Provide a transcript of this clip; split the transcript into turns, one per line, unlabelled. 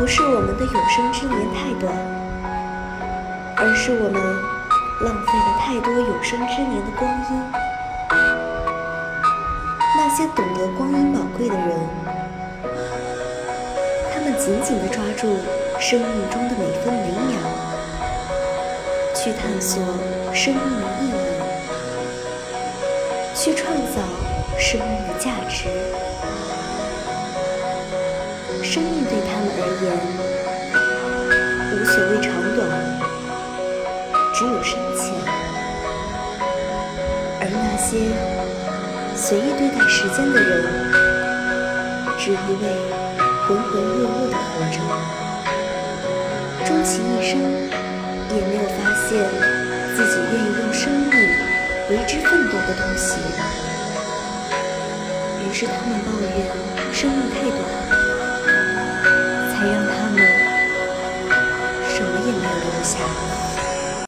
不是我们的有生之年太短，而是我们浪费了太多有生之年的光阴。那些懂得光阴宝贵的人，他们紧紧地抓住生命中的每分每秒，去探索生命的意义，去创造生命的价值。生命，所谓长短，只有深浅。而那些随意对待时间的人，只一味浑浑噩噩地活着，终其一生也没有发现自己愿意用生命为之奋斗的东西。于是他们抱怨生命太短。Studios app.